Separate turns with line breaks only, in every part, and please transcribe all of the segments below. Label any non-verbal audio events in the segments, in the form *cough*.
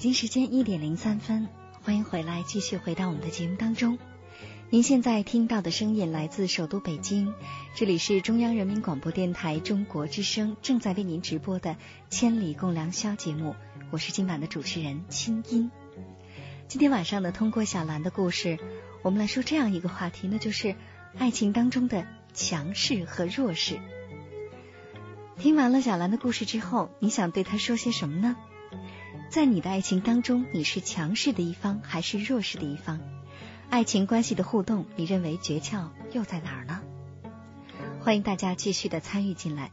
北京时间一点零三分，欢迎回来，继续回到我们的节目当中。您现在听到的声音来自首都北京，这里是中央人民广播电台中国之声正在为您直播的《千里共良宵》节目，我是今晚的主持人清音。今天晚上呢，通过小兰的故事，我们来说这样一个话题，那就是爱情当中的强势和弱势。听完了小兰的故事之后，你想对她说些什么呢？在你的爱情当中，你是强势的一方还是弱势的一方？爱情关系的互动，你认为诀窍又在哪儿呢？欢迎大家继续的参与进来，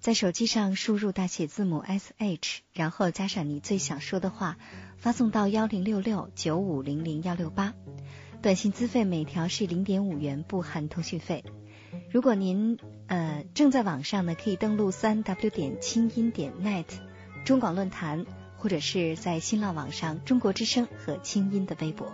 在手机上输入大写字母 S H，然后加上你最想说的话，发送到幺零六六九五零零幺六八。短信资费每条是零点五元，不含通讯费。如果您呃正在网上呢，可以登录三 W 点清音点 net 中广论坛。或者是在新浪网上，中国之声和清音的微博。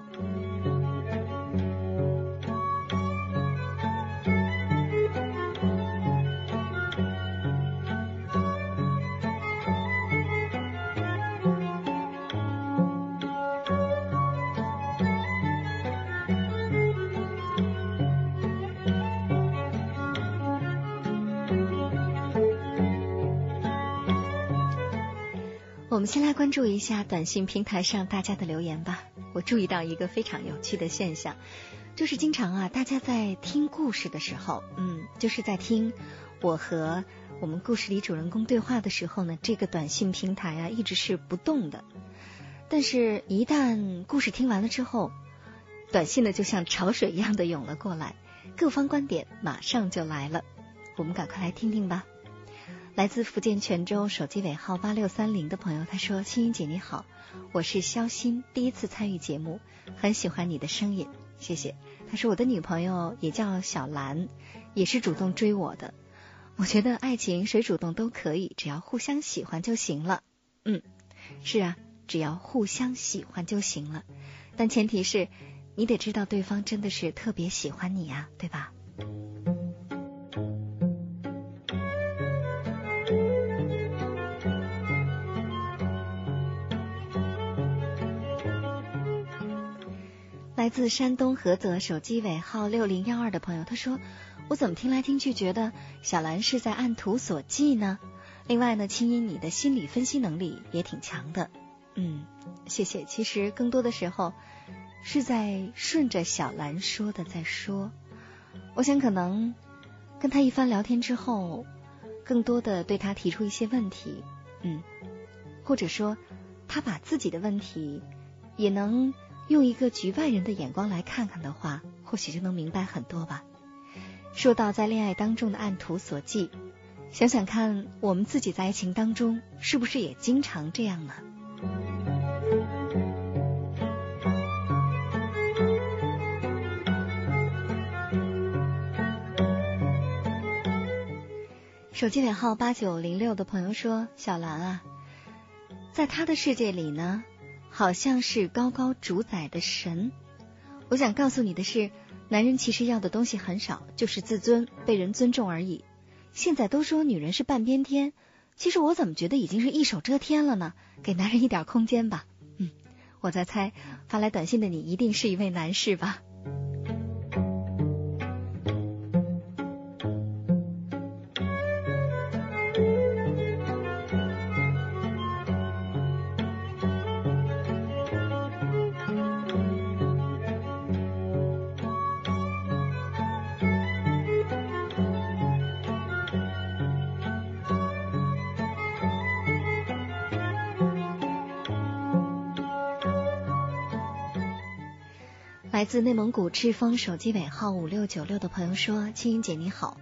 我们先来关注一下短信平台上大家的留言吧。我注意到一个非常有趣的现象，就是经常啊，大家在听故事的时候，嗯，就是在听我和我们故事里主人公对话的时候呢，这个短信平台啊一直是不动的。但是，一旦故事听完了之后，短信呢就像潮水一样的涌了过来，各方观点马上就来了。我们赶快来听听吧。来自福建泉州手机尾号八六三零的朋友，他说：“青音姐你好，我是肖鑫，第一次参与节目，很喜欢你的声音，谢谢。”他说：“我的女朋友也叫小兰，也是主动追我的。我觉得爱情谁主动都可以，只要互相喜欢就行了。嗯，是啊，只要互相喜欢就行了，但前提是你得知道对方真的是特别喜欢你呀，对吧？”来自山东菏泽手机尾号六零幺二的朋友，他说：“我怎么听来听去觉得小兰是在按图索骥呢？另外呢，青音你的心理分析能力也挺强的。嗯，谢谢。其实更多的时候是在顺着小兰说的在说。我想可能跟他一番聊天之后，更多的对他提出一些问题，嗯，或者说他把自己的问题也能用一个局外人的眼光来看看的话，或许就能明白很多吧。说到在恋爱当中的按图索骥，想想看，我们自己在爱情当中是不是也经常这样呢？手机尾号八九零六的朋友说：“小兰啊，在他的世界里呢，好像是高高主宰的神。我想告诉你的是。”男人其实要的东西很少，就是自尊，被人尊重而已。现在都说女人是半边天，其实我怎么觉得已经是一手遮天了呢？给男人一点空间吧。嗯，我在猜，发来短信的你一定是一位男士吧。来自内蒙古赤峰手机尾号五六九六的朋友说：“青音姐你好，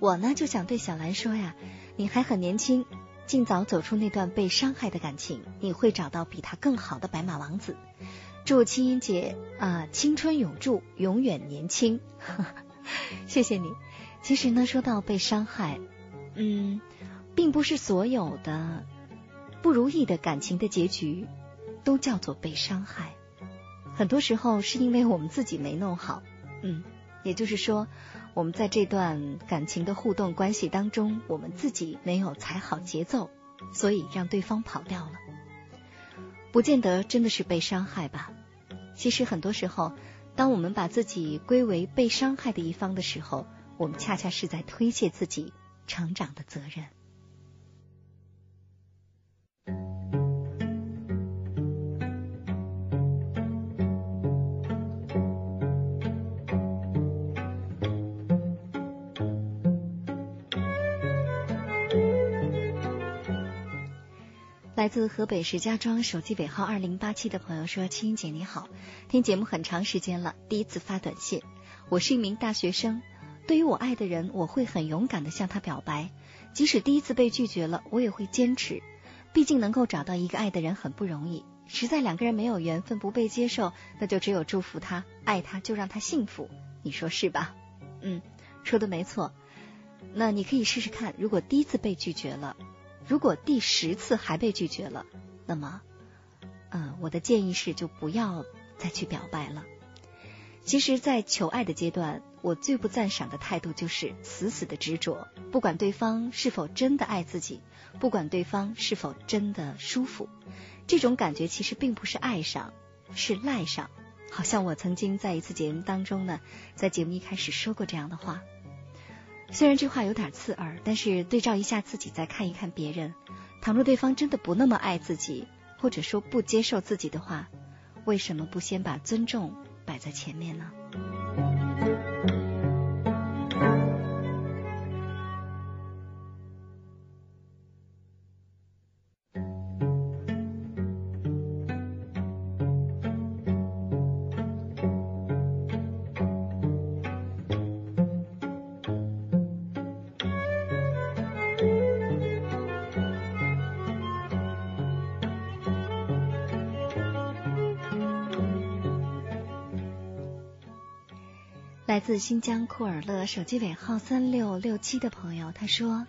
我呢就想对小兰说呀，你还很年轻，尽早走出那段被伤害的感情，你会找到比他更好的白马王子。祝青音姐啊青春永驻，永远年轻。*laughs* 谢谢你。其实呢，说到被伤害，嗯，并不是所有的不如意的感情的结局都叫做被伤害。”很多时候是因为我们自己没弄好，嗯，也就是说，我们在这段感情的互动关系当中，我们自己没有踩好节奏，所以让对方跑掉了。不见得真的是被伤害吧？其实很多时候，当我们把自己归为被伤害的一方的时候，我们恰恰是在推卸自己成长的责任。来自河北石家庄手机尾号二零八七的朋友说：“青姐你好，听节目很长时间了，第一次发短信。我是一名大学生，对于我爱的人，我会很勇敢的向他表白，即使第一次被拒绝了，我也会坚持。毕竟能够找到一个爱的人很不容易，实在两个人没有缘分，不被接受，那就只有祝福他，爱他就让他幸福，你说是吧？嗯，说的没错。那你可以试试看，如果第一次被拒绝了。”如果第十次还被拒绝了，那么，嗯，我的建议是就不要再去表白了。其实，在求爱的阶段，我最不赞赏的态度就是死死的执着，不管对方是否真的爱自己，不管对方是否真的舒服，这种感觉其实并不是爱上，是赖上。好像我曾经在一次节目当中呢，在节目一开始说过这样的话。虽然这话有点刺耳，但是对照一下自己，再看一看别人，倘若对方真的不那么爱自己，或者说不接受自己的话，为什么不先把尊重摆在前面呢？来自新疆库尔勒手机尾号三六六七的朋友，他说：“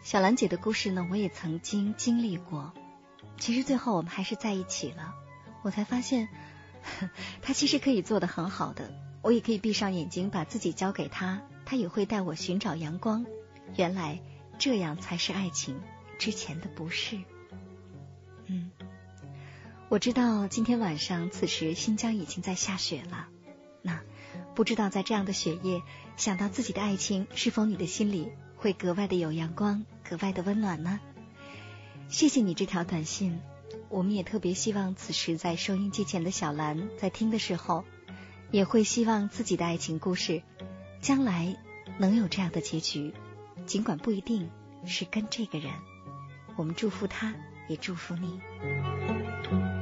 小兰姐的故事呢，我也曾经经历过。其实最后我们还是在一起了。我才发现，*laughs* 他其实可以做的很好的。我也可以闭上眼睛，把自己交给他，他也会带我寻找阳光。原来这样才是爱情，之前的不是。嗯，我知道今天晚上此时新疆已经在下雪了。”不知道在这样的雪夜，想到自己的爱情，是否你的心里会格外的有阳光，格外的温暖呢？谢谢你这条短信，我们也特别希望此时在收音机前的小兰在听的时候，也会希望自己的爱情故事，将来能有这样的结局，尽管不一定是跟这个人，我们祝福他，也祝福你。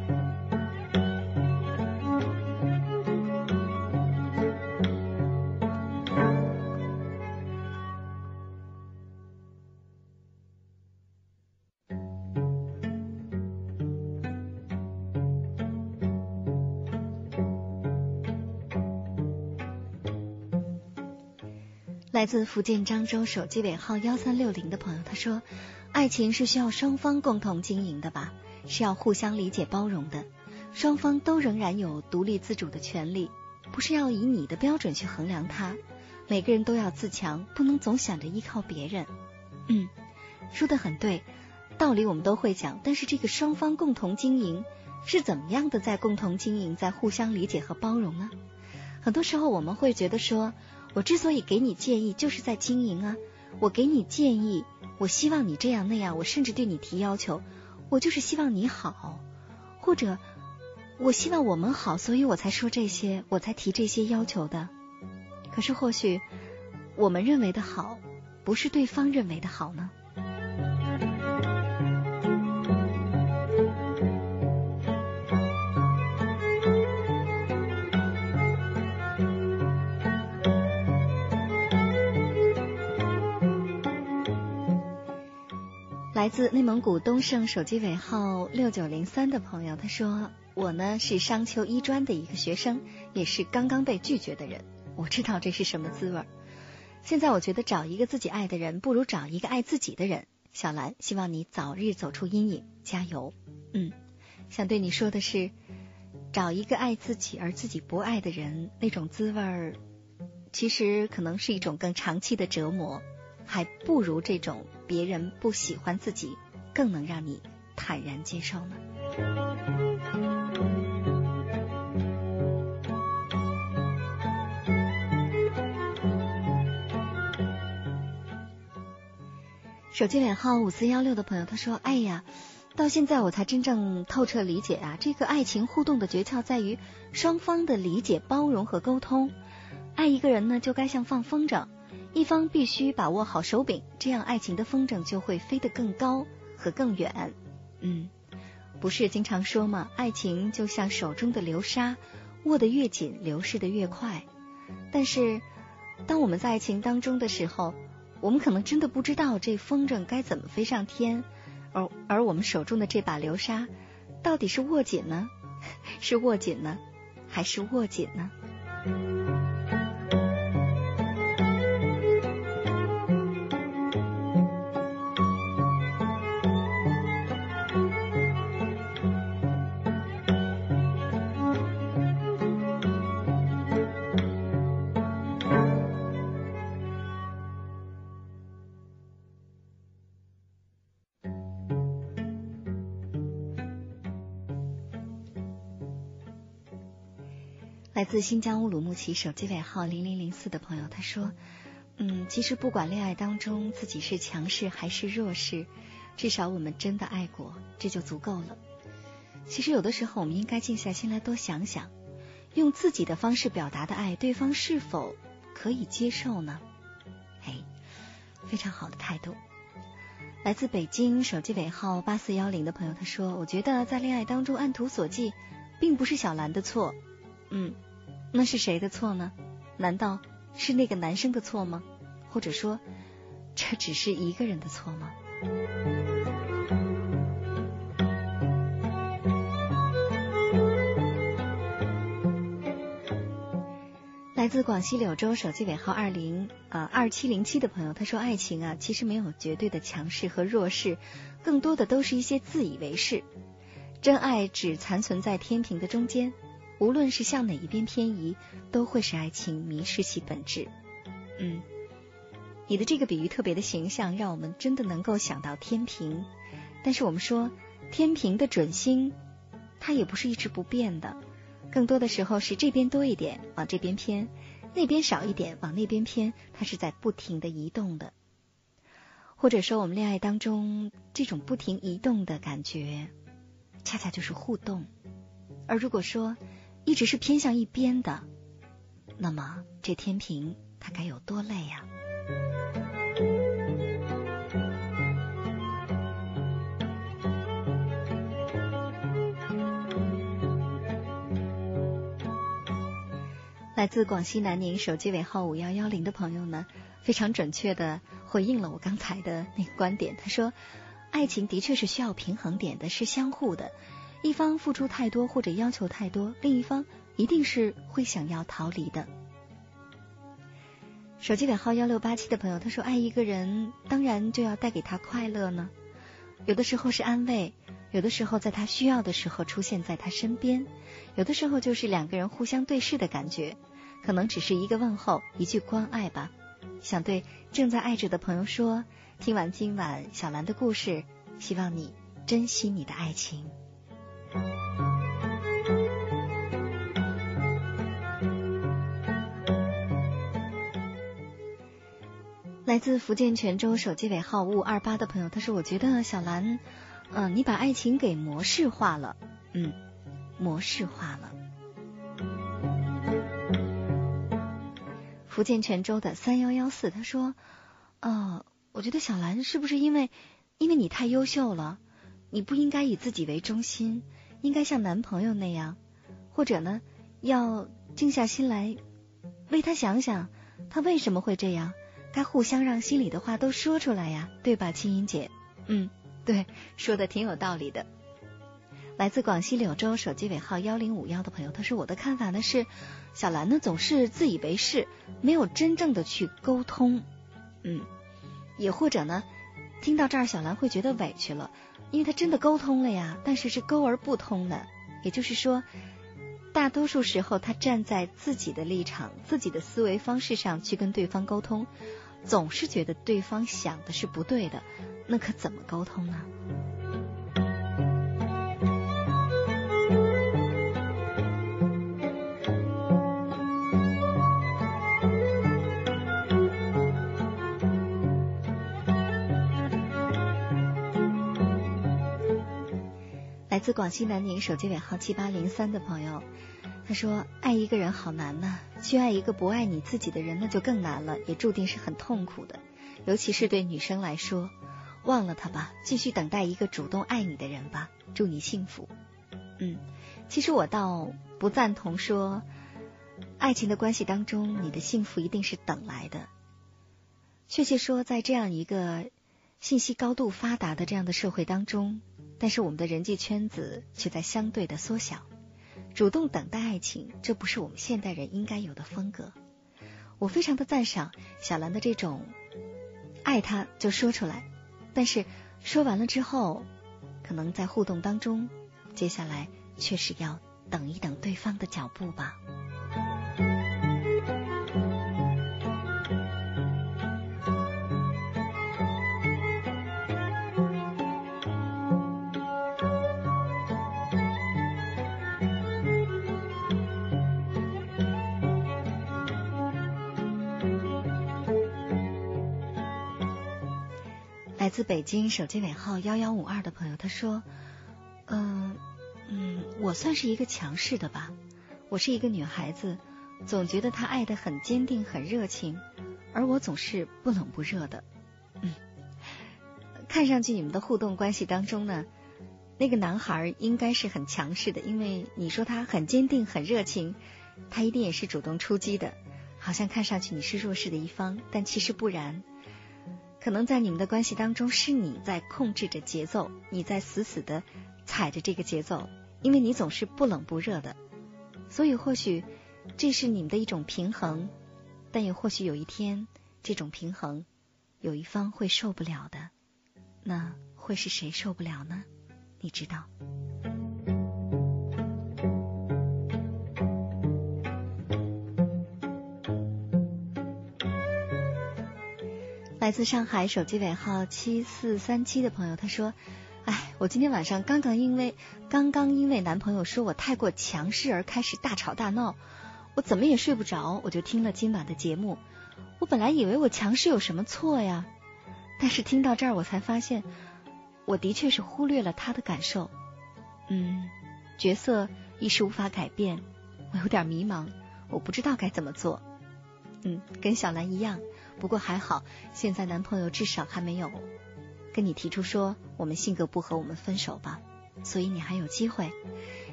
来自福建漳州手机尾号幺三六零的朋友，他说：“爱情是需要双方共同经营的吧？是要互相理解包容的，双方都仍然有独立自主的权利，不是要以你的标准去衡量他。每个人都要自强，不能总想着依靠别人。”嗯，说的很对，道理我们都会讲，但是这个双方共同经营是怎么样的？在共同经营，在互相理解和包容呢？很多时候我们会觉得说。我之所以给你建议，就是在经营啊！我给你建议，我希望你这样那样，我甚至对你提要求，我就是希望你好，或者我希望我们好，所以我才说这些，我才提这些要求的。可是或许我们认为的好，不是对方认为的好呢？来自内蒙古东胜手机尾号六九零三的朋友，他说：“我呢是商丘医专的一个学生，也是刚刚被拒绝的人。我知道这是什么滋味儿。现在我觉得找一个自己爱的人，不如找一个爱自己的人。小兰，希望你早日走出阴影，加油。嗯，想对你说的是，找一个爱自己而自己不爱的人，那种滋味儿，其实可能是一种更长期的折磨。”还不如这种别人不喜欢自己，更能让你坦然接受呢。手机尾号五四幺六的朋友他说：“哎呀，到现在我才真正透彻理解啊，这个爱情互动的诀窍在于双方的理解、包容和沟通。爱一个人呢，就该像放风筝。”一方必须把握好手柄，这样爱情的风筝就会飞得更高和更远。嗯，不是经常说吗？爱情就像手中的流沙，握得越紧，流逝的越快。但是，当我们在爱情当中的时候，我们可能真的不知道这风筝该怎么飞上天，而而我们手中的这把流沙，到底是握紧呢，*laughs* 是握紧呢，还是握紧呢？来自新疆乌鲁木齐手机尾号零零零四的朋友，他说：“嗯，其实不管恋爱当中自己是强势还是弱势，至少我们真的爱过，这就足够了。其实有的时候，我们应该静下心来多想想，用自己的方式表达的爱，对方是否可以接受呢？哎，非常好的态度。”来自北京手机尾号八四幺零的朋友，他说：“我觉得在恋爱当中按图索骥，并不是小兰的错。”嗯。那是谁的错呢？难道是那个男生的错吗？或者说，这只是一个人的错吗？来自广西柳州手机尾号二零啊二七零七的朋友，他说：“爱情啊，其实没有绝对的强势和弱势，更多的都是一些自以为是。真爱只残存在天平的中间。”无论是向哪一边偏移，都会使爱情迷失其本质。嗯，你的这个比喻特别的形象，让我们真的能够想到天平。但是我们说，天平的准星，它也不是一直不变的，更多的时候是这边多一点往这边偏，那边少一点往那边偏，它是在不停的移动的。或者说，我们恋爱当中这种不停移动的感觉，恰恰就是互动。而如果说，一直是偏向一边的，那么这天平它该有多累呀？来自广西南宁手机尾号五幺幺零的朋友呢，非常准确的回应了我刚才的那个观点。他说，爱情的确是需要平衡点的，是相互的。一方付出太多或者要求太多，另一方一定是会想要逃离的。手机尾号幺六八七的朋友他说，爱一个人当然就要带给他快乐呢。有的时候是安慰，有的时候在他需要的时候出现在他身边，有的时候就是两个人互相对视的感觉。可能只是一个问候，一句关爱吧。想对正在爱着的朋友说：听完今晚小兰的故事，希望你珍惜你的爱情。来自福建泉州手机尾号五五二八的朋友，他说：“我觉得小兰，嗯，你把爱情给模式化了，嗯，模式化了。”福建泉州的三幺幺四，他说：“哦，我觉得小兰是不是因为因为你太优秀了，你不应该以自己为中心，应该像男朋友那样，或者呢，要静下心来为他想想，他为什么会这样，该互相让心里的话都说出来呀，对吧，青音姐？嗯，对，说的挺有道理的。”来自广西柳州手机尾号幺零五幺的朋友，他说：“我的看法呢是，小兰呢总是自以为是，没有真正的去沟通，嗯，也或者呢，听到这儿小兰会觉得委屈了，因为他真的沟通了呀，但是是沟而不通的，也就是说，大多数时候他站在自己的立场、自己的思维方式上去跟对方沟通，总是觉得对方想的是不对的，那可怎么沟通呢？”来自广西南宁手机尾号七八零三的朋友，他说：“爱一个人好难呐，去爱一个不爱你自己的人，那就更难了，也注定是很痛苦的。尤其是对女生来说，忘了他吧，继续等待一个主动爱你的人吧。祝你幸福。”嗯，其实我倒不赞同说，爱情的关系当中，你的幸福一定是等来的。确切说，在这样一个信息高度发达的这样的社会当中。但是我们的人际圈子却在相对的缩小，主动等待爱情，这不是我们现代人应该有的风格。我非常的赞赏小兰的这种爱他就说出来，但是说完了之后，可能在互动当中，接下来确实要等一等对方的脚步吧。来自北京手机尾号幺幺五二的朋友，他说：“嗯嗯，我算是一个强势的吧。我是一个女孩子，总觉得他爱的很坚定、很热情，而我总是不冷不热的。嗯，看上去你们的互动关系当中呢，那个男孩应该是很强势的，因为你说他很坚定、很热情，他一定也是主动出击的。好像看上去你是弱势的一方，但其实不然。”可能在你们的关系当中，是你在控制着节奏，你在死死的踩着这个节奏，因为你总是不冷不热的，所以或许这是你们的一种平衡，但也或许有一天这种平衡有一方会受不了的，那会是谁受不了呢？你知道。来自上海手机尾号七四三七的朋友，他说：“哎，我今天晚上刚刚因为刚刚因为男朋友说我太过强势而开始大吵大闹，我怎么也睡不着，我就听了今晚的节目。我本来以为我强势有什么错呀，但是听到这儿我才发现，我的确是忽略了他的感受。嗯，角色一时无法改变，我有点迷茫，我不知道该怎么做。嗯，跟小兰一样。”不过还好，现在男朋友至少还没有跟你提出说我们性格不合，我们分手吧。所以你还有机会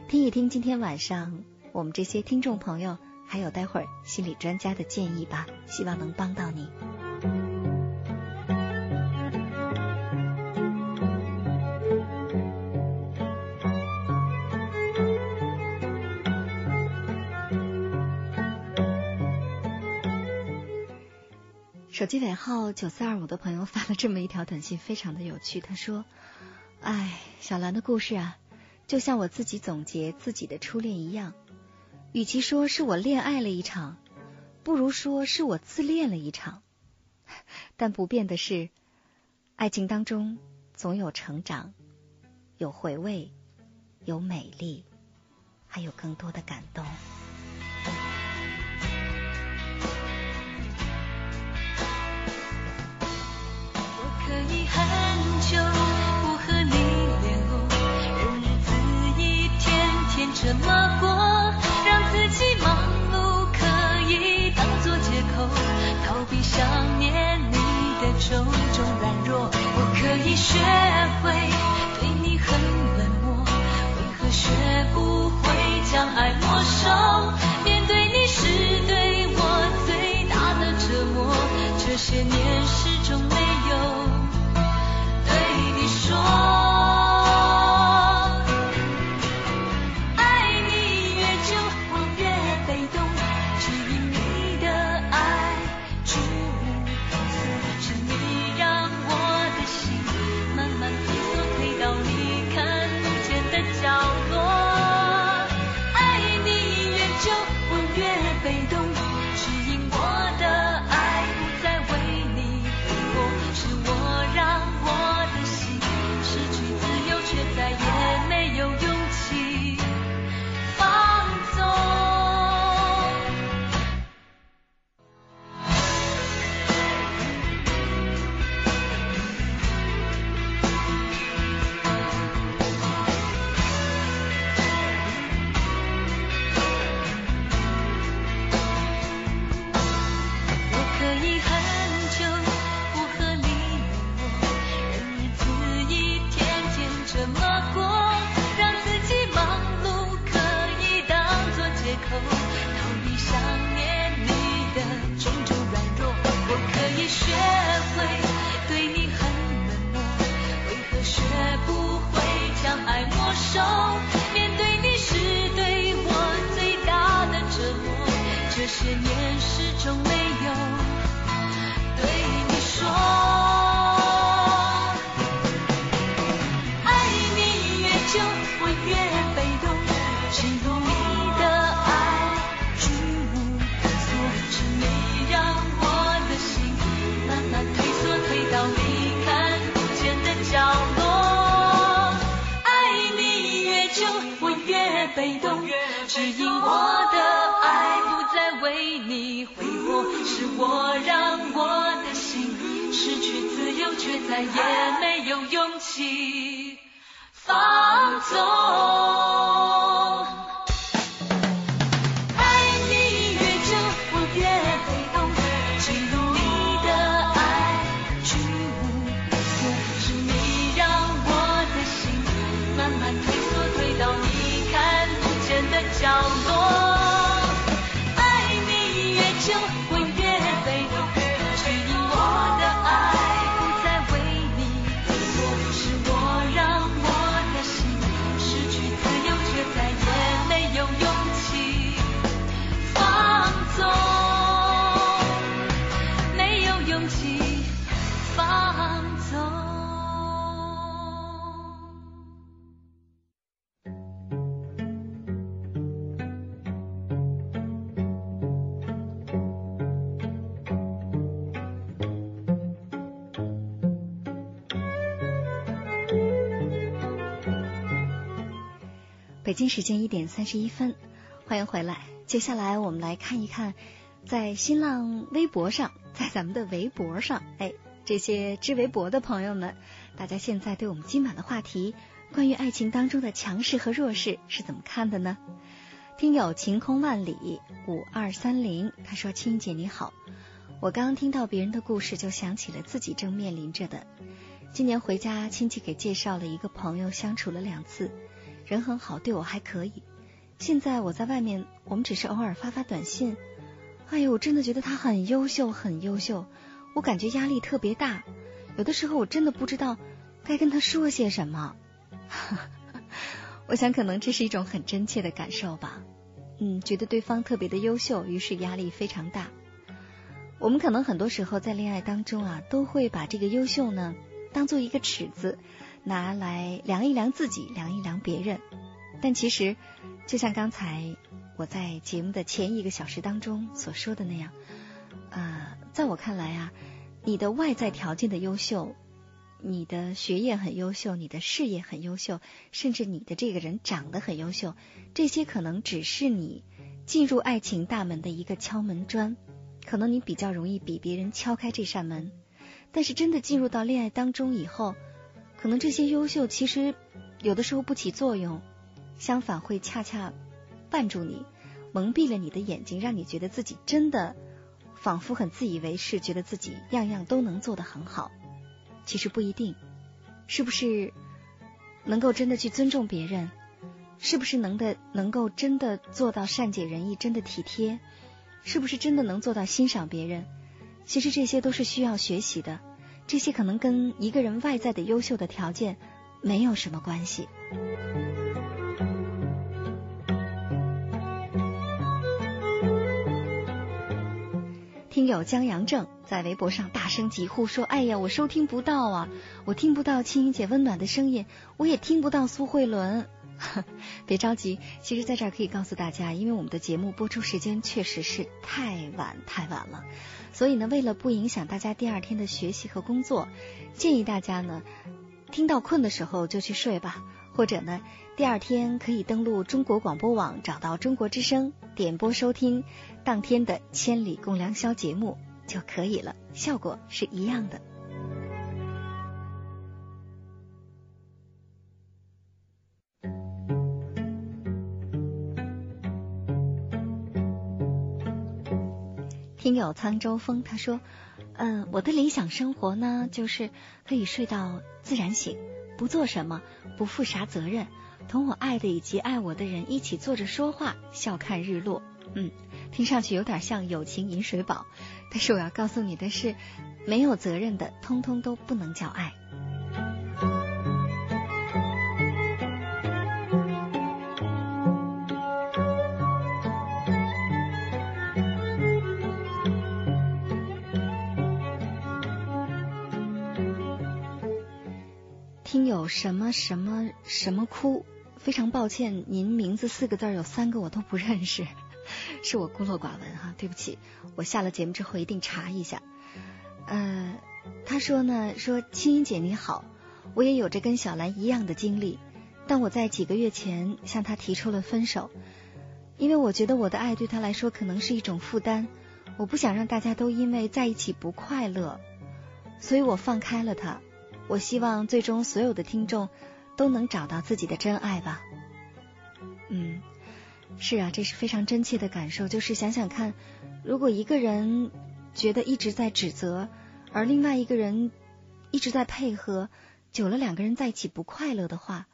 听一听今天晚上我们这些听众朋友，还有待会儿心理专家的建议吧，希望能帮到你。手机尾号九四二五的朋友发了这么一条短信，非常的有趣。他说：“哎，小兰的故事啊，就像我自己总结自己的初恋一样，与其说是我恋爱了一场，不如说是我自恋了一场。*laughs* 但不变的是，爱情当中总有成长，有回味，有美丽，还有更多的感动。”
可以很久不和你联络任日子一天天这么过让自己忙碌可以当作借口逃避想念你的种种软弱我可以学会对你很冷漠为何学不会将爱没收面对你是对我最大的折磨这些年始终没再也没有勇气放纵。
北京时间一点三十一分，欢迎回来。接下来我们来看一看，在新浪微博上，*laughs* 在咱们的微博上，哎，这些知微博的朋友们，大家现在对我们今晚的话题，关于爱情当中的强势和弱势是怎么看的呢？听友晴空万里五二三零他说：“青姐你好，我刚听到别人的故事，就想起了自己正面临着的。今年回家，亲戚给介绍了一个朋友，相处了两次，人很好，对我还可以。现在我在外面，我们只是偶尔发发短信。哎呦，我真的觉得他很优秀，很优秀。我感觉压力特别大，有的时候我真的不知道该跟他说些什么。*laughs* 我想可能这是一种很真切的感受吧。嗯，觉得对方特别的优秀，于是压力非常大。我们可能很多时候在恋爱当中啊，都会把这个优秀呢当做一个尺子，拿来量一量自己，量一量别人。但其实，就像刚才我在节目的前一个小时当中所说的那样，呃，在我看来啊，你的外在条件的优秀，你的学业很优秀，你的事业很优秀，甚至你的这个人长得很优秀，这些可能只是你进入爱情大门的一个敲门砖。可能你比较容易比别人敲开这扇门，但是真的进入到恋爱当中以后，可能这些优秀其实有的时候不起作用，相反会恰恰绊住你，蒙蔽了你的眼睛，让你觉得自己真的仿佛很自以为是，觉得自己样样都能做得很好。其实不一定，是不是能够真的去尊重别人？是不是能的能够真的做到善解人意，真的体贴？是不是真的能做到欣赏别人？其实这些都是需要学习的，这些可能跟一个人外在的优秀的条件没有什么关系。听友江阳正在微博上大声疾呼说：“哎呀，我收听不到啊，我听不到青音姐温暖的声音，我也听不到苏慧伦。” *laughs* 别着急，其实在这儿可以告诉大家，因为我们的节目播出时间确实是太晚太晚了，所以呢，为了不影响大家第二天的学习和工作，建议大家呢，听到困的时候就去睡吧，或者呢，第二天可以登录中国广播网，找到中国之声，点播收听当天的《千里共良宵》节目就可以了，效果是一样的。有沧州风他说，嗯，我的理想生活呢，就是可以睡到自然醒，不做什么，不负啥责任，同我爱的以及爱我的人一起坐着说话，笑看日落。嗯，听上去有点像友情饮水饱，但是我要告诉你的是，没有责任的，通通都不能叫爱。什么什么什么哭？非常抱歉，您名字四个字有三个我都不认识，*laughs* 是我孤陋寡闻哈，对不起。我下了节目之后一定查一下。呃，他说呢，说青音姐你好，我也有着跟小兰一样的经历，但我在几个月前向他提出了分手，因为我觉得我的爱对他来说可能是一种负担，我不想让大家都因为在一起不快乐，所以我放开了他。我希望最终所有的听众都能找到自己的真爱吧。嗯，是啊，这是非常真切的感受。就是想想看，如果一个人觉得一直在指责，而另外一个人一直在配合，久了两个人在一起不快乐的话，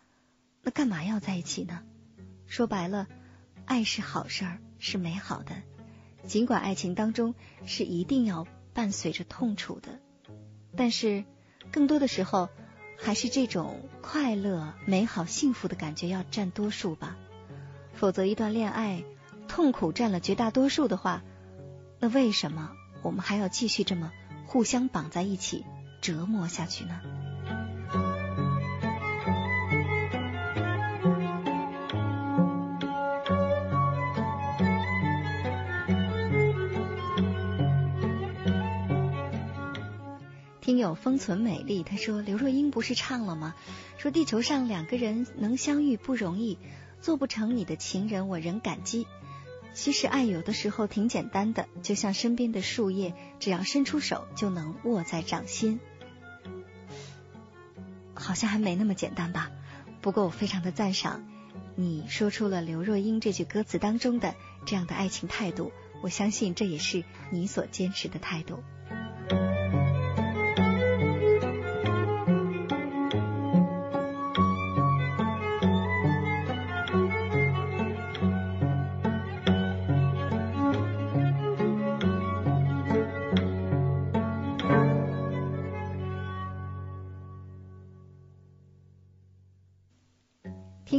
那干嘛要在一起呢？说白了，爱是好事儿，是美好的。尽管爱情当中是一定要伴随着痛楚的，但是。更多的时候，还是这种快乐、美好、幸福的感觉要占多数吧。否则，一段恋爱痛苦占了绝大多数的话，那为什么我们还要继续这么互相绑在一起折磨下去呢？听友封存美丽，他说刘若英不是唱了吗？说地球上两个人能相遇不容易，做不成你的情人我仍感激。其实爱有的时候挺简单的，就像身边的树叶，只要伸出手就能握在掌心。好像还没那么简单吧？不过我非常的赞赏你说出了刘若英这句歌词当中的这样的爱情态度，我相信这也是你所坚持的态度。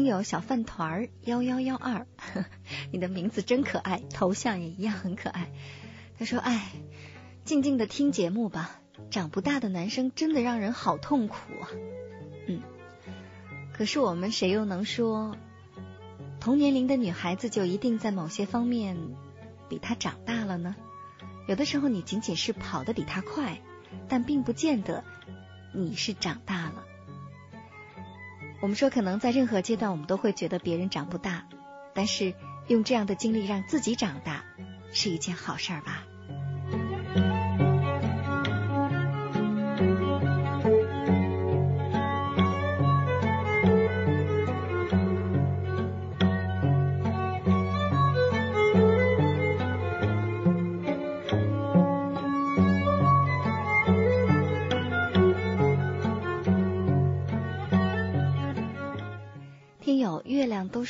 听友小饭团儿幺幺幺二，*laughs* 你的名字真可爱，头像也一样很可爱。他说：“哎，静静的听节目吧，长不大的男生真的让人好痛苦啊。”嗯，可是我们谁又能说同年龄的女孩子就一定在某些方面比他长大了呢？有的时候你仅仅是跑得比他快，但并不见得你是长大了。我们说，可能在任何阶段，我们都会觉得别人长不大，但是用这样的经历让自己长大，是一件好事儿吧。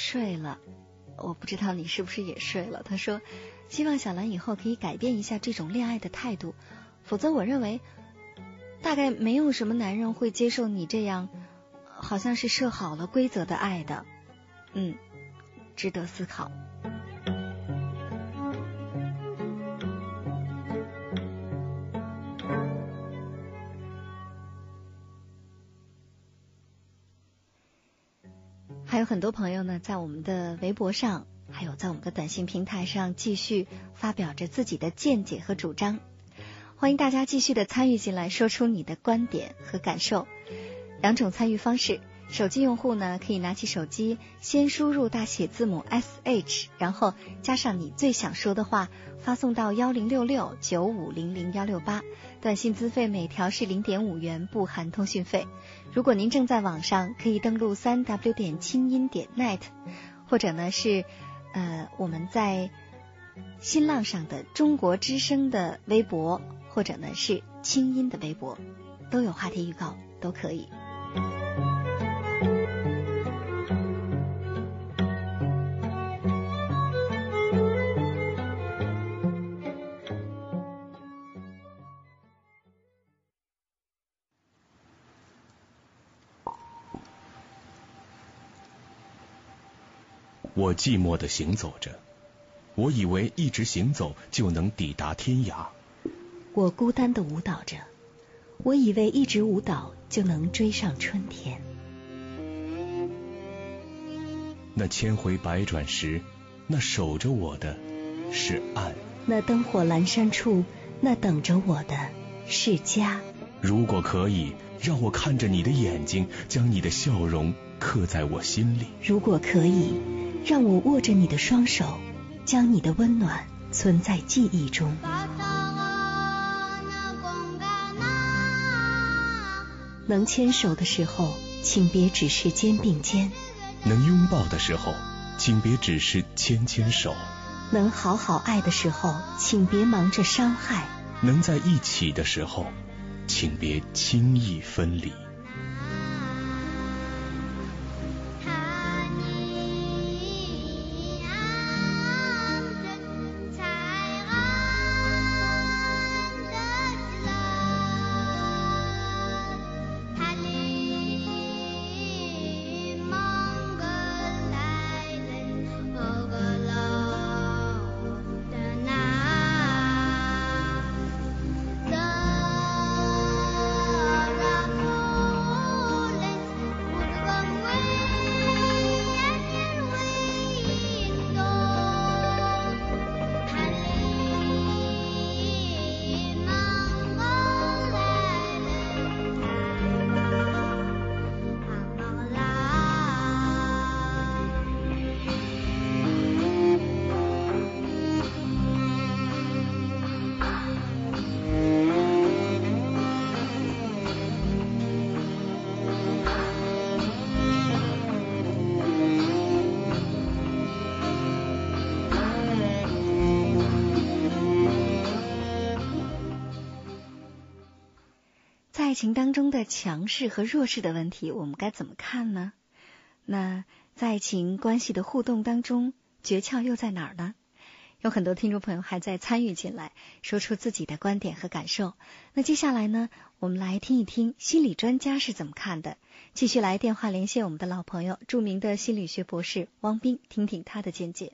睡了，我不知道你是不是也睡了。他说，希望小兰以后可以改变一下这种恋爱的态度，否则我认为大概没有什么男人会接受你这样好像是设好了规则的爱的。嗯，值得思考。很多朋友呢，在我们的微博上，还有在我们的短信平台上，继续发表着自己的见解和主张。欢迎大家继续的参与进来，说出你的观点和感受。两种参与方式。手机用户呢，可以拿起手机，先输入大写字母 S H，然后加上你最想说的话，发送到幺零六六九五零零幺六八。短信资费每条是零点五元，不含通讯费。如果您正在网上，可以登录三 W 点清音点 net，或者呢是呃我们在新浪上的中国之声的微博，或者呢是清音的微博，都有话题预告，都可以。
我寂寞的行走着，我以为一直行走就能抵达天涯。
我孤单的舞蹈着，我以为一直舞蹈就能追上春天。
那千回百转时，那守着我的是岸；
那灯火阑珊处，那等着我的是家。
如果可以，让我看着你的眼睛，将你的笑容刻在我心里。
如果可以。让我握着你的双手，将你的温暖存在记忆中。能牵手的时候，请别只是肩并肩；
能拥抱的时候，请别只是牵牵手；
能好好爱的时候，请别忙着伤害；
能在一起的时候，请别轻易分离。
强势和弱势的问题，我们该怎么看呢？那在爱情关系的互动当中，诀窍又在哪儿呢？有很多听众朋友还在参与进来，说出自己的观点和感受。那接下来呢，我们来听一听心理专家是怎么看的。继续来电话连线我们的老朋友，著名的心理学博士汪斌，听听他的见解。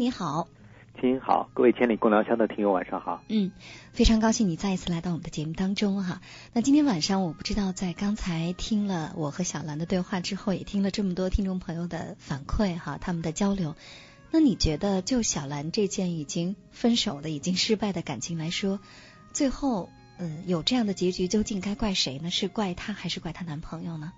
你好。
亲好，各位千里共良宵的听友晚上好。
嗯，非常高兴你再一次来到我们的节目当中哈。那今天晚上我不知道在刚才听了我和小兰的对话之后，也听了这么多听众朋友的反馈哈，他们的交流。那你觉得就小兰这件已经分手的、已经失败的感情来说，最后嗯有这样的结局，究竟该怪谁呢？是怪她还是怪她男朋友呢？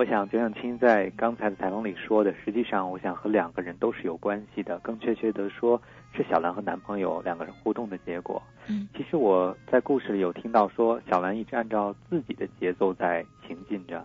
我想，就像青在刚才的采访里说的，实际上，我想和两个人都是有关系的。更确切的说，是小兰和男朋友两个人互动的结果。
嗯，
其实我在故事里有听到说，小兰一直按照自己的节奏在行进着。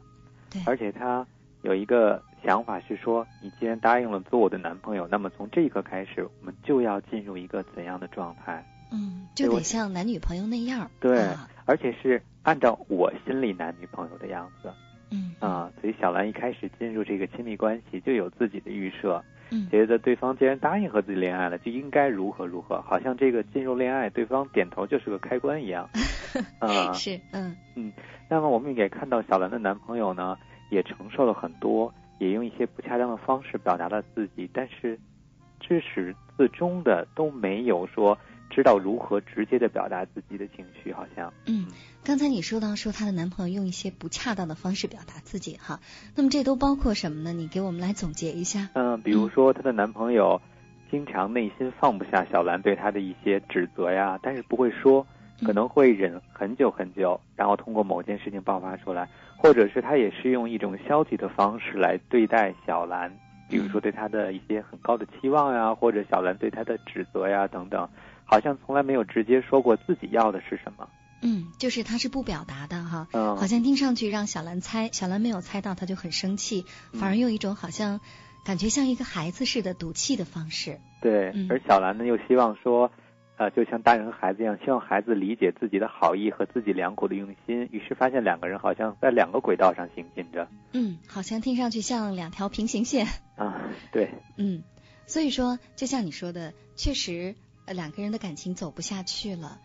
对，
而且她有一个想法是说，你既然答应了做我的男朋友，那么从这一刻开始，我们就要进入一个怎样的状态？
嗯，就得像男女朋友那样。
对，而且是按照我心里男女朋友的样子。
嗯
啊，所以小兰一开始进入这个亲密关系就有自己的预设，
嗯，
觉得对方既然答应和自己恋爱了，就应该如何如何，好像这个进入恋爱，对方点头就是个开关一样。*laughs* 啊，
是，嗯
嗯。那么我们也看到小兰的男朋友呢，也承受了很多，也用一些不恰当的方式表达了自己，但是至始至终的都没有说。知道如何直接的表达自己的情绪，好像。
嗯，刚才你说到说她的男朋友用一些不恰当的方式表达自己哈，那么这都包括什么呢？你给我们来总结一下。
嗯，比如说她的男朋友经常内心放不下小兰对他的一些指责呀，但是不会说，可能会忍很久很久，然后通过某件事情爆发出来，或者是他也是用一种消极的方式来对待小兰，比如说对他的一些很高的期望呀，或者小兰对他的指责呀等等。好像从来没有直接说过自己要的是什么。
嗯，就是他是不表达的哈。
嗯。
好像听上去让小兰猜，小兰没有猜到，他就很生气，反而用一种好像感觉像一个孩子似的赌气的方式。
对。而小兰呢，又希望说，呃，就像大人和孩子一样，希望孩子理解自己的好意和自己良苦的用心。于是发现两个人好像在两个轨道上行进着。
嗯，好像听上去像两条平行线。
啊，*laughs* 对。
嗯，所以说，就像你说的，确实。呃，两个人的感情走不下去了，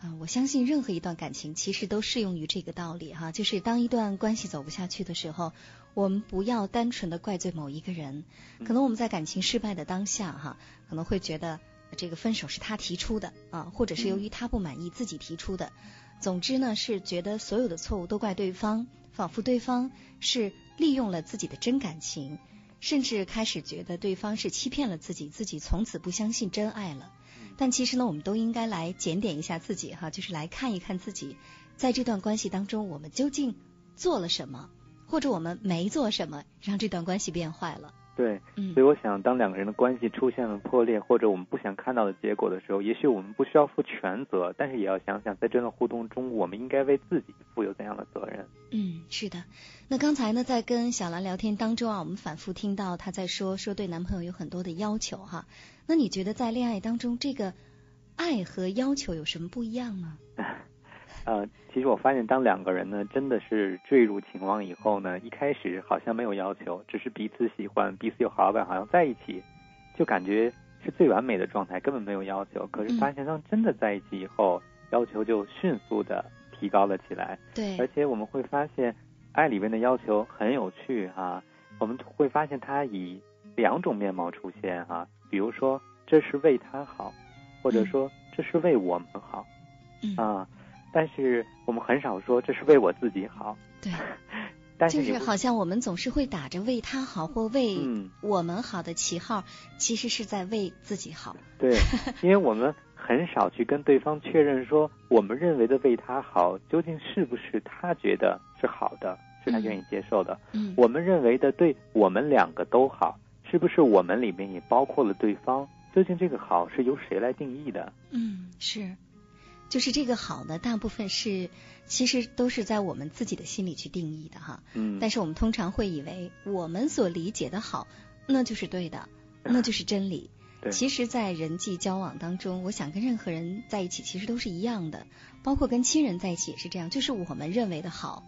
啊，我相信任何一段感情其实都适用于这个道理哈，就是当一段关系走不下去的时候，我们不要单纯的怪罪某一个人，可能我们在感情失败的当下哈，可能会觉得这个分手是他提出的啊，或者是由于他不满意自己提出的，总之呢是觉得所有的错误都怪对方，仿佛对方是利用了自己的真感情，甚至开始觉得对方是欺骗了自己，自己从此不相信真爱了。但其实呢，我们都应该来检点一下自己哈，就是来看一看自己在这段关系当中，我们究竟做了什么，或者我们没做什么，让这段关系变坏了。
对，
嗯，
所以我想，当两个人的关系出现了破裂，或者我们不想看到的结果的时候，也许我们不需要负全责，但是也要想想，在这段互动中，我们应该为自己负有怎样的责任。
嗯，是的。那刚才呢，在跟小兰聊天当中啊，我们反复听到她在说，说对男朋友有很多的要求哈。那你觉得在恋爱当中，这个爱和要求有什么不一样吗？*laughs*
呃，其实我发现，当两个人呢真的是坠入情网以后呢，一开始好像没有要求，只是彼此喜欢，彼此有好感，好像在一起就感觉是最完美的状态，根本没有要求。可是发现当真的在一起以后，要求就迅速的提高了起来。
对，
而且我们会发现，爱里面的要求很有趣哈。我们会发现它以两种面貌出现哈。比如说，这是为他好，或者说这是为我们好，啊，但是我们很少说这是为我自己好。
对，*laughs*
但
是就是好像我们总是会打着为他好或为我们好的旗号，其实是在为自己好。
对，因为我们很少去跟对方确认说，我们认为的为他好，究竟是不是他觉得是好的，是他愿意接受的。
嗯，
我们认为的对我们两个都好。是不是我们里面也包括了对方？究竟这个好是由谁来定义的？
嗯，是。就是这个好呢，大部分是其实都是在我们自己的心里去定义的哈。
嗯，
但是我们通常会以为我们所理解的好，那就是对的，那就是真理。*laughs*
对
其实，在人际交往当中，我想跟任何人在一起，其实都是一样的，包括跟亲人在一起也是这样。就是我们认为的好，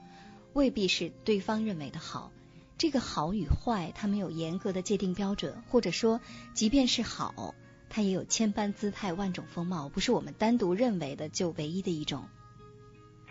未必是对方认为的好。这个好与坏，它没有严格的界定标准，或者说，即便是好，它也有千般姿态、万种风貌，不是我们单独认为的就唯一的一种。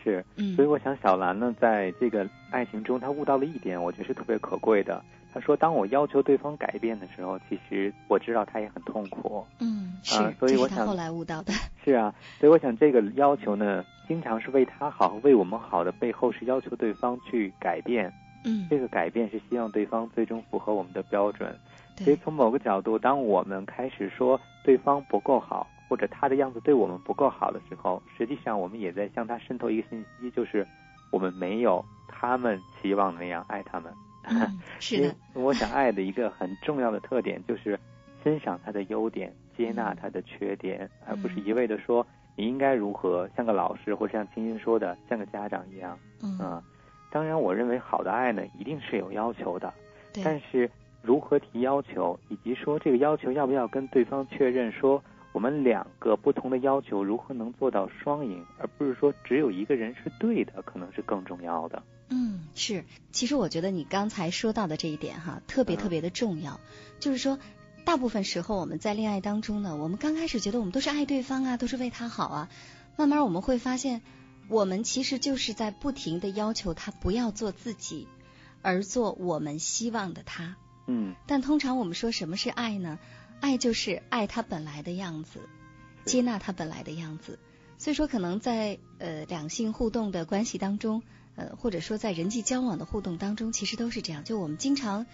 是，
嗯
所以我想小兰呢，在这个爱情中，她悟到了一点，我觉得是特别可贵的。她说，当我要求对方改变的时候，其实我知道他也很痛苦。
嗯，是，
啊所以我想
后来悟到的。*laughs*
是啊，所以我想这个要求呢，经常是为他好、为我们好的背后，是要求对方去改变。
嗯，
这个改变是希望对方最终符合我们的标准。所以，从某个角度，当我们开始说对方不够好，或者他的样子对我们不够好的时候，实际上我们也在向他渗透一个信息，就是我们没有他们期望的那样爱他们。
嗯，是 *laughs*
我想爱的一个很重要的特点就是欣赏他的优点，接纳他的缺点，而不是一味的说你应该如何，像个老师或者像青青说的，像个家长一样。
嗯，
啊，当然，我认为好的爱呢，一定是有要求的，
对，
但是如何提要求，以及说这个要求要不要跟对方确认，说我们两个不同的要求如何能做到双赢，而不是说只有一个人是对的，可能是更重要的。
嗯，是。其实我觉得你刚才说到的这一点哈，特别
嗯
特别的重要，就是说。大部分时候我们在恋爱当中呢，我们刚开始觉得我们都是爱对方啊，都是为他好啊，慢慢我们会发现，我们其实就是在不停的要求他不要做自己，而做我们希望的他。
嗯，
但通常我们说什么是爱呢？爱就是爱他本来的样子，接纳他本来的样子。所以说，可能在呃两性互动的关系当中，呃或者说在人际交往的互动当中，其实都是这样。就我们经常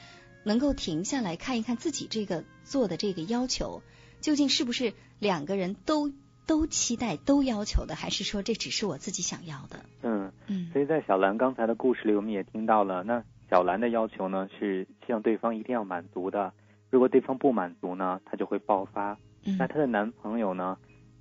能够停下来看一看自己这个做的这个要求，究竟是不是两个人都都期待、都要求的，还是说这只是我自己想要的？
嗯，
嗯
所以在小兰刚才的故事里，我们也听到了，那小兰的要求呢是希望对方一定要满足的，如果对方不满足呢，她就会爆发。
嗯
那她的男朋友呢，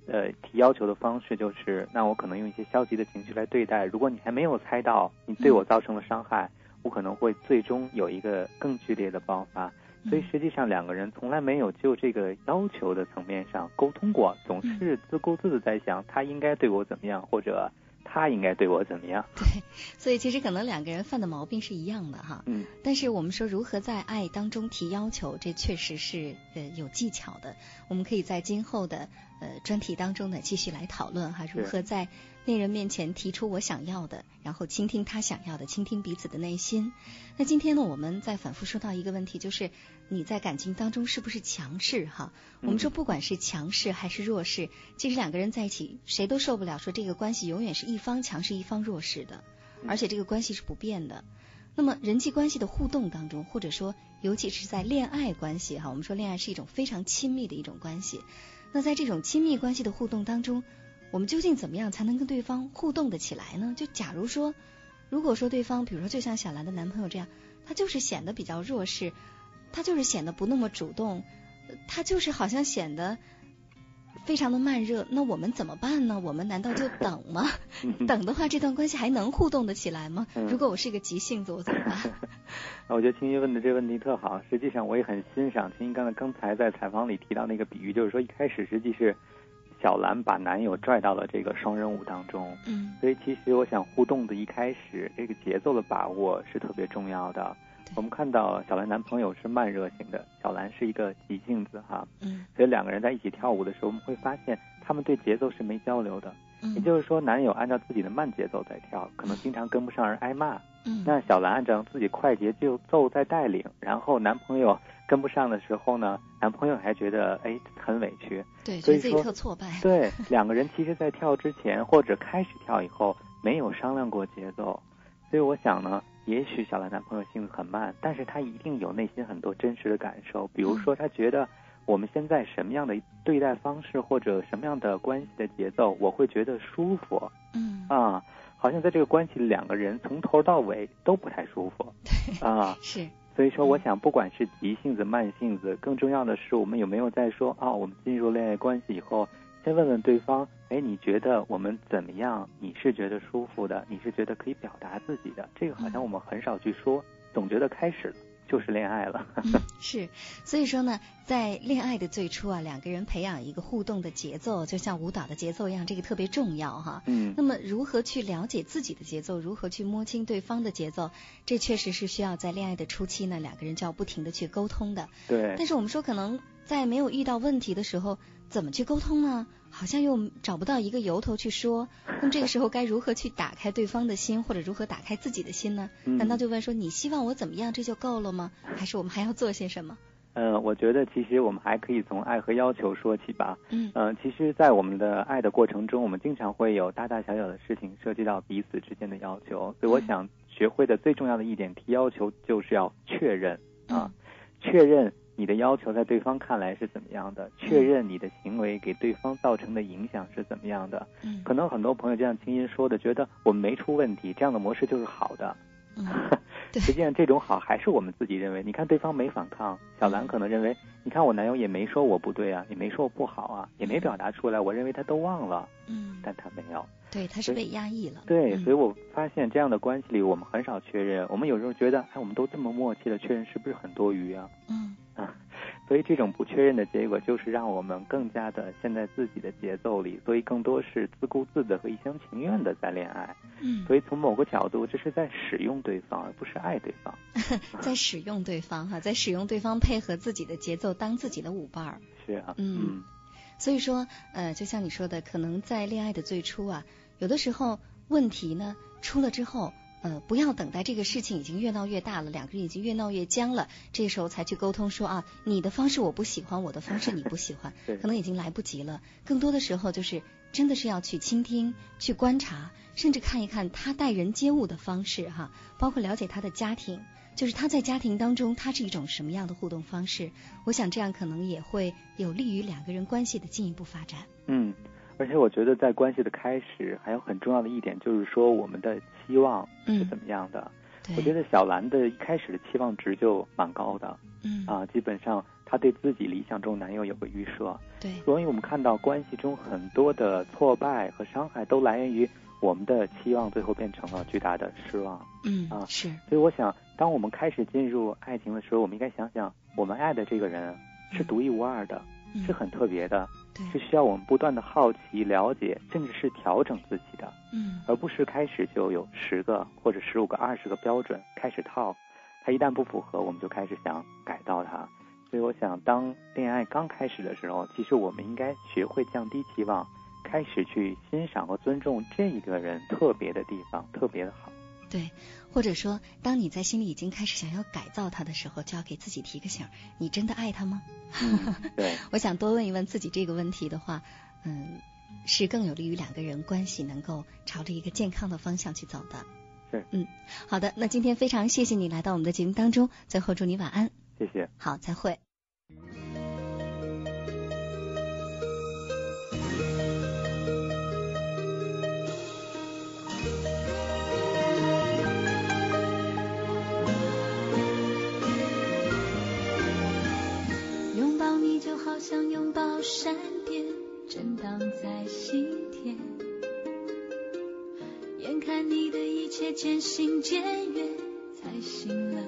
呃，提要求的方式就是，那我可能用一些消极的情绪来对待。如果你还没有猜到你对我造成了伤害，我可能会最终有一个更剧烈的爆发。所以实际上两个人从来没有就这个要求的层面上沟通过，总是自顾自的在想他应该对我怎么样，或者他应该对我怎么样。
对，所以其实可能两个人犯的毛病是一样的哈。
嗯，
但是我们说如何在爱当中提要求，这确实是呃有技巧的。我们可以在今后的呃专题当中呢继续来讨论哈，如何在恋人面前提出我想要的，然后倾听他想要的，倾听彼此的内心。那今天呢，我们在反复说到一个问题，就是你在感情当中是不是强势哈？我们说不管是强势还是弱势，其实两个人在一起谁都受不了，说这个关系永远是一方强势一方弱势的，而且这个关系是不变的。那么人际关系的互动当中，或者说尤其是在恋爱关系哈，我们说恋爱是一种非常亲密的一种关系。那在这种亲密关系的互动当中，我们究竟怎么样才能跟对方互动的起来呢？就假如说，如果说对方，比如说就像小兰的男朋友这样，他就是显得比较弱势，他就是显得不那么主动，呃他就是好像显得非常的慢热，那我们怎么办呢？我们难道就等吗？*laughs* 等的话，这段关系还能互动的起来吗？
嗯
如果我是一个急性子，我怎么办？*laughs*
我觉得青音问的这个问题特好，实际上我也很欣赏青音刚才刚才在采访里提到那个比喻，就是说一开始实际是小兰把男友拽到了这个双人舞当中，
嗯，
所以其实我想互动的一开始这个节奏的把握是特别重要的。我们看到小兰男朋友是慢热型的，小兰是一个急性子哈，
嗯
所以两个人在一起跳舞的时候，我们会发现他们对节奏是没交流的，
嗯，
也就是说男友按照自己的慢节奏在跳，可能经常跟不上而挨骂。
嗯
那小兰按照自己快节奏在带领，然后男朋友跟不上的时候呢，男朋友还觉得哎很委屈。
对，
所以
自己
说
特挫败。
对，两个人其实，在跳之前或者开始跳以后，没有商量过节奏，所以我想呢，也许小兰男朋友性子很慢，但是他一定有内心很多真实的感受，比如说他觉得我们现在什么样的对待方式或者什么样的关系的节奏，我会觉得舒服
嗯，
啊。好像在这个关系里，两个人从头到尾都不太舒服啊，*laughs*
是，
所以说，我想不管是急性子、慢性子，更重要的是我们有没有在说啊，我们进入恋爱关系以后，先问问对方，哎，你觉得我们怎么样？你是觉得舒服的？你是觉得可以表达自己的？这个好像我们很少去说，总觉得开始了。就是恋爱了，
是，所以说呢，在恋爱的最初啊，两个人培养一个互动的节奏，就像舞蹈的节奏一样，这个特别重要哈。
嗯。
那么如何去了解自己的节奏，如何去摸清对方的节奏，这确实是需要在恋爱的初期呢，两个人就要不停的去沟通的。
对。
但是我们说，可能在没有遇到问题的时候。怎么去沟通呢？好像又找不到一个由头去说。那么这个时候该如何去打开对方的心，*laughs* 或者如何打开自己的心呢？难道就问说你希望我怎么样这就够了吗？还是我们还要做些什么？
呃，我觉得其实我们还可以从爱和要求说起吧。
嗯。
嗯，其实，在我们的爱的过程中，我们经常会有大大小小的事情涉及到彼此之间的要求。所以，我想学会的最重要的一点提要求就是要确认啊，确认。你的要求在对方看来是怎么样的？确认你的行为给对方造成的影响是怎么样的？
嗯，
可能很多朋友就像青音说的，觉得我们没出问题，这样的模式就是好的。
嗯，*laughs*
实际上这种好还是我们自己认为。你看对方没反抗，小兰可能认为，你看我男友也没说我不对啊，也没说我不好啊，也没表达出来，我认为他都忘了。
嗯，
但他没有。
对，他是被压抑了。
对，所以我发现这样的关系里，我们很少确认。我们有时候觉得，哎，我们都这么默契了，确认是不是很多余啊？
嗯。
啊。*laughs* 所以这种不确认的结果，就是让我们更加的陷在自己的节奏里，所以更多是自顾自的和一厢情愿的在恋爱。
嗯，
所以从某个角度，这是在使用对方，而不是爱对方。*laughs*
在使用对方哈，在使用对方配合自己的节奏，当自己的舞伴儿。
是啊，
嗯。所以说，呃，就像你说的，可能在恋爱的最初啊，有的时候问题呢出了之后。呃，不要等待这个事情已经越闹越大了，两个人已经越闹越僵了，这时候才去沟通说啊，你的方式我不喜欢，我的方式你不喜欢，*laughs* 可能已经来不及了。更多的时候就是真的是要去倾听、去观察，甚至看一看他待人接物的方式哈，包括了解他的家庭，就是他在家庭当中他是一种什么样的互动方式。我想这样可能也会有利于两个人关系的进一步发展。
嗯。而且我觉得，在关系的开始，还有很重要的一点，就是说我们的期望是怎么样的。我觉得小兰的一开始的期望值就蛮高的。
嗯。
啊，基本上她对自己理想中男友有个预设。
对。
所以我们看到关系中很多的挫败和伤害，都来源于我们的期望最后变成了巨大的失望。
嗯。
啊，
是。
所以我想，当我们开始进入爱情的时候，我们应该想想，我们爱的这个人是独一无二的，是很特别的。是需要我们不断的好奇、了解，甚至是调整自己的，
嗯，
而不是开始就有十个或者十五个、二十个标准开始套，它一旦不符合，我们就开始想改造它。所以，我想，当恋爱刚开始的时候，其实我们应该学会降低期望，开始去欣赏和尊重这一个人特别的地方，特别的好。
对，或者说，当你在心里已经开始想要改造他的时候，就要给自己提个醒：你真的爱他吗？
对，*laughs*
我想多问一问自己这个问题的话，嗯，是更有利于两个人关系能够朝着一个健康的方向去走的。
是，
嗯，好的，那今天非常谢谢你来到我们的节目当中，最后祝你晚安。
谢谢。
好，再会。
就好像拥抱闪电，震荡在心田。眼看你的一切渐行渐远，才醒了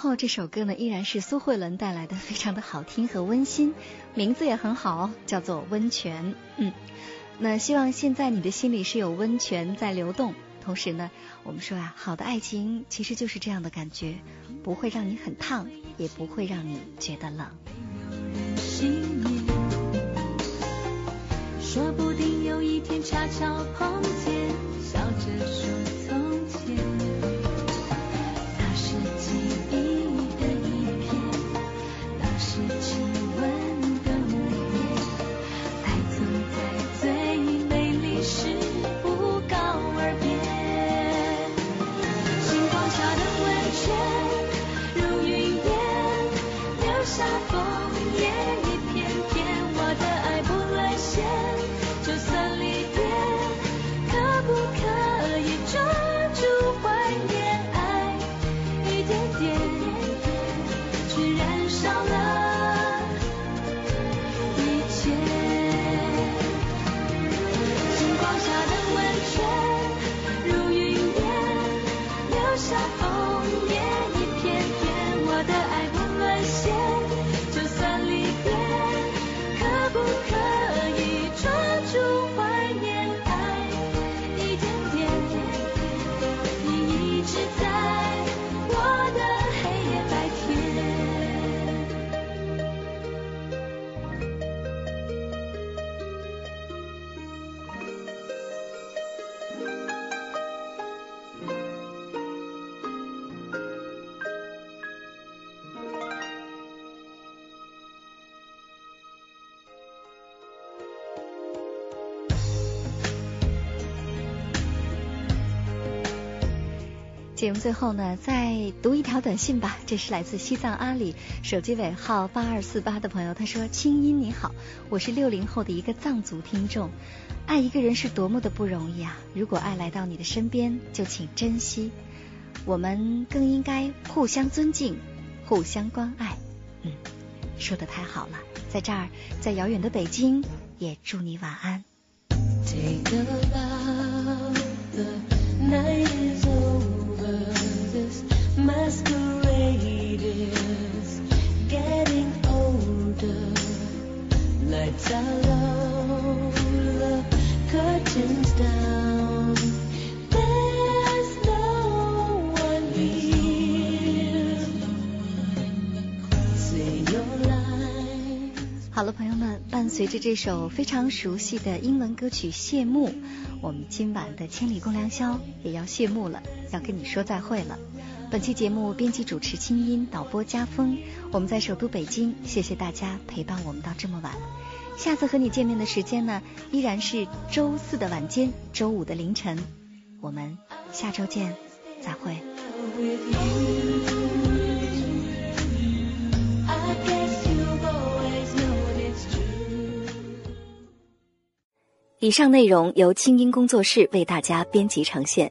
后
这首歌呢，依然是苏慧伦带来的，非常的好听和温馨，名字也很好，叫做《温泉》。嗯，那希望现在你的心里是有温泉在流动。同时呢，我们说啊，好的爱情其实就是这样的感觉，不会让你很烫，也不会让你觉得冷。
说不定有一天恰巧碰见，笑着说从前。
最后呢，再读一条短信吧。这是来自西藏阿里，手机尾号八二四八的朋友，他说：“清音你好，我是六零后的一个藏族听众。爱一个人是多么的不容易啊！如果爱来到你的身边，就请珍惜。我们更应该互相尊敬，互相关爱。”嗯，说的太好了。在这儿，在遥远的北京，也祝你晚安。Take a love 好了，朋友们，伴随着这首非常熟悉的英文歌曲谢幕，我们今晚的千里共良宵也要谢幕了，要跟你说再会了。本期节目编辑主持清音，导播家风。我们在首都北京，谢谢大家陪伴我们到这么晚。下次和你见面的时间呢，依然是周四的晚间，周五的凌晨。我们下周见，再会。以上内容由清音工作室为大家编辑呈现。